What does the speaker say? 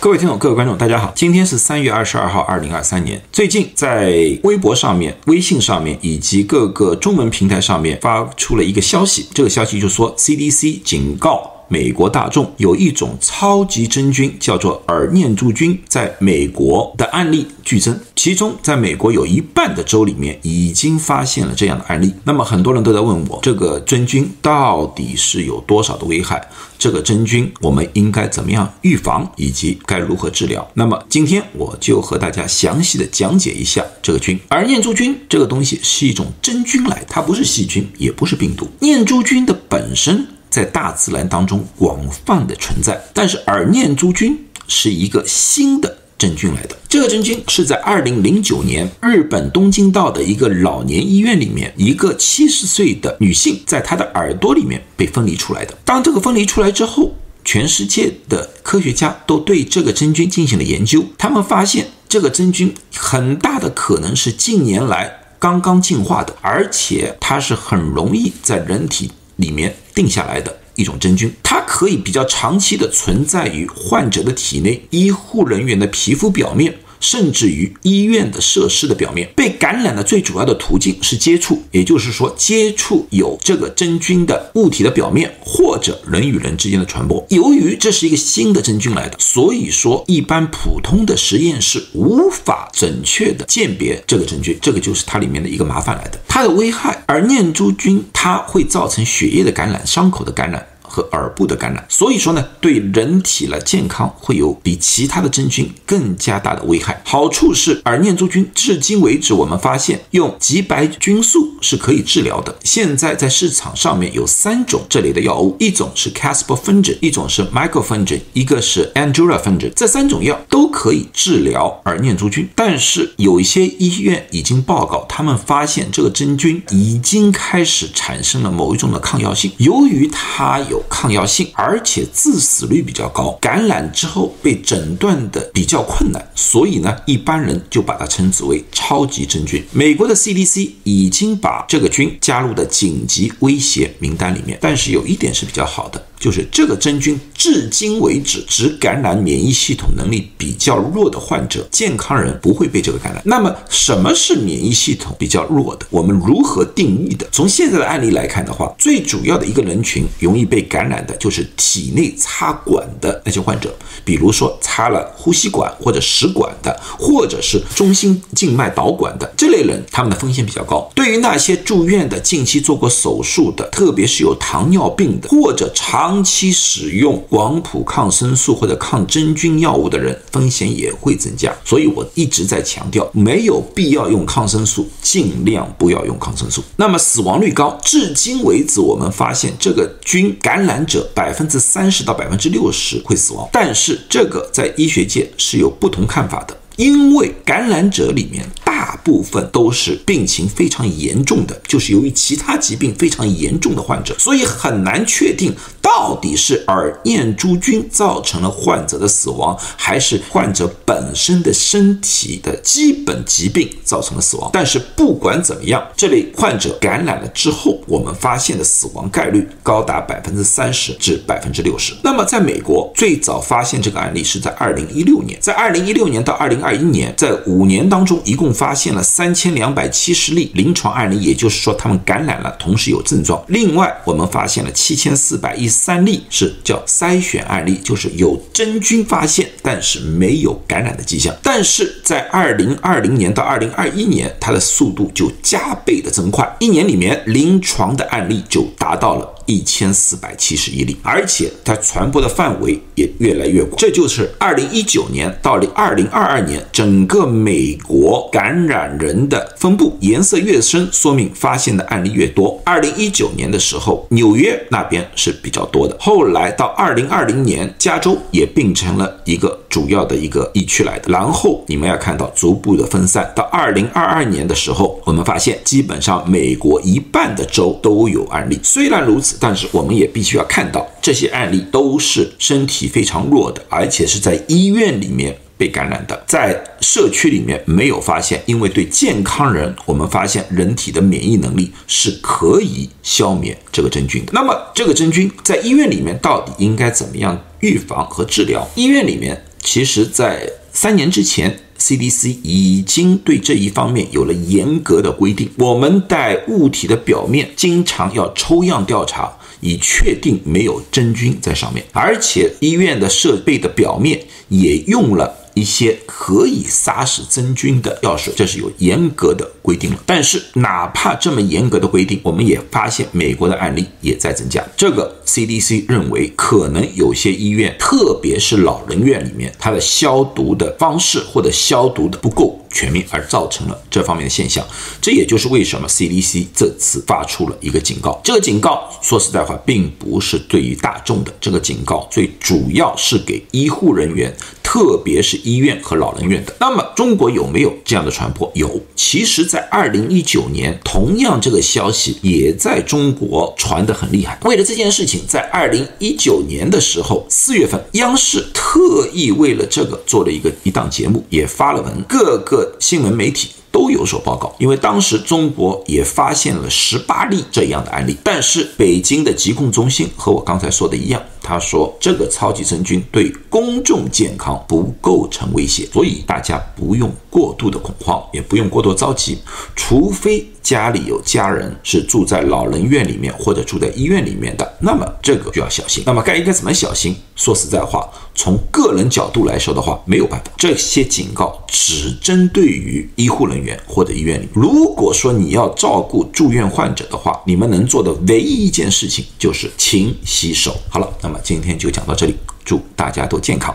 各位听众、各位观众，大家好，今天是三月二十二号，二零二三年。最近在微博上面、微信上面以及各个中文平台上面发出了一个消息，这个消息就说 CDC 警告。美国大众有一种超级真菌，叫做耳念珠菌，在美国的案例剧增，其中在美国有一半的州里面已经发现了这样的案例。那么很多人都在问我，这个真菌到底是有多少的危害？这个真菌我们应该怎么样预防，以及该如何治疗？那么今天我就和大家详细的讲解一下这个菌。耳念珠菌这个东西是一种真菌来，它不是细菌，也不是病毒。念珠菌的本身。在大自然当中广泛的存在，但是耳念珠菌是一个新的真菌来的。这个真菌是在二零零九年日本东京道的一个老年医院里面，一个七十岁的女性在她的耳朵里面被分离出来的。当这个分离出来之后，全世界的科学家都对这个真菌进行了研究，他们发现这个真菌很大的可能是近年来刚刚进化的，而且它是很容易在人体。里面定下来的一种真菌，它可以比较长期的存在于患者的体内、医护人员的皮肤表面。甚至于医院的设施的表面被感染的最主要的途径是接触，也就是说接触有这个真菌的物体的表面或者人与人之间的传播。由于这是一个新的真菌来的，所以说一般普通的实验室无法准确的鉴别这个真菌，这个就是它里面的一个麻烦来的。它的危害，而念珠菌它会造成血液的感染、伤口的感染。和耳部的感染，所以说呢，对人体的健康会有比其他的真菌更加大的危害。好处是耳念珠菌，至今为止我们发现用吉白菌素是可以治疗的。现在在市场上面有三种这类的药物，一种是 Caspofungin，一种是 Microfungin，一个是 Andurafungin。这三种药都可以治疗耳念珠菌，但是有一些医院已经报告，他们发现这个真菌已经开始产生了某一种的抗药性，由于它有抗药性，而且致死率比较高，感染之后被诊断的比较困难，所以呢，一般人就把它称之为超级真菌。美国的 CDC 已经把这个菌加入的紧急威胁名单里面，但是有一点是比较好的。就是这个真菌，至今为止只感染免疫系统能力比较弱的患者，健康人不会被这个感染。那么什么是免疫系统比较弱的？我们如何定义的？从现在的案例来看的话，最主要的一个人群容易被感染的就是体内插管的那些患者，比如说插了呼吸管或者食管的，或者是中心静脉导管的这类人，他们的风险比较高。对于那些住院的、近期做过手术的，特别是有糖尿病的或者长长期使用广谱抗生素或者抗真菌药物的人，风险也会增加。所以我一直在强调，没有必要用抗生素，尽量不要用抗生素。那么死亡率高，至今为止我们发现这个菌感染者百分之三十到百分之六十会死亡，但是这个在医学界是有不同看法的，因为感染者里面。大部分都是病情非常严重的，就是由于其他疾病非常严重的患者，所以很难确定到底是耳念珠菌造成了患者的死亡，还是患者本身的身体的基本疾病造成了死亡。但是不管怎么样，这类患者感染了之后，我们发现的死亡概率高达百分之三十至百分之六十。那么在美国最早发现这个案例是在二零一六年，在二零一六年到二零二一年，在五年当中一共发。现现了三千两百七十例临床案例，也就是说他们感染了，同时有症状。另外，我们发现了七千四百一三例是叫筛选案例，就是有真菌发现，但是没有感染的迹象。但是在二零二零年到二零二一年，它的速度就加倍的增快，一年里面临床的案例就达到了。一千四百七十一例，而且它传播的范围也越来越广。这就是二零一九年到零二零二二年整个美国感染人的分布，颜色越深，说明发现的案例越多。二零一九年的时候，纽约那边是比较多的，后来到二零二零年，加州也变成了一个主要的一个疫区来的。然后你们要看到逐步的分散，到二零二二年的时候，我们发现基本上美国一半的州都有案例。虽然如此。但是我们也必须要看到，这些案例都是身体非常弱的，而且是在医院里面被感染的，在社区里面没有发现。因为对健康人，我们发现人体的免疫能力是可以消灭这个真菌的。那么，这个真菌在医院里面到底应该怎么样预防和治疗？医院里面其实，在三年之前，CDC 已经对这一方面有了严格的规定。我们在物体的表面经常要抽样调查，以确定没有真菌在上面。而且，医院的设备的表面也用了。一些可以杀死真菌的药水，这是有严格的规定了。但是，哪怕这么严格的规定，我们也发现美国的案例也在增加。这个 CDC 认为，可能有些医院，特别是老人院里面，它的消毒的方式或者消毒的不够。全面而造成了这方面的现象，这也就是为什么 CDC 这次发出了一个警告。这个警告说实在话，并不是对于大众的，这个警告最主要是给医护人员，特别是医院和老人院的。那么中国有没有这样的传播？有。其实，在二零一九年，同样这个消息也在中国传得很厉害。为了这件事情，在二零一九年的时候，四月份，央视特意为了这个做了一个一档节目，也发了文，各个。新闻媒体都有所报告，因为当时中国也发现了十八例这样的案例，但是北京的疾控中心和我刚才说的一样，他说这个超级真菌对公众健康不构成威胁，所以大家不用过度的恐慌，也不用过多着急，除非。家里有家人是住在老人院里面或者住在医院里面的，那么这个就要小心。那么该应该怎么小心？说实在话，从个人角度来说的话，没有办法。这些警告只针对于医护人员或者医院里。如果说你要照顾住院患者的话，你们能做的唯一一件事情就是勤洗手。好了，那么今天就讲到这里，祝大家都健康。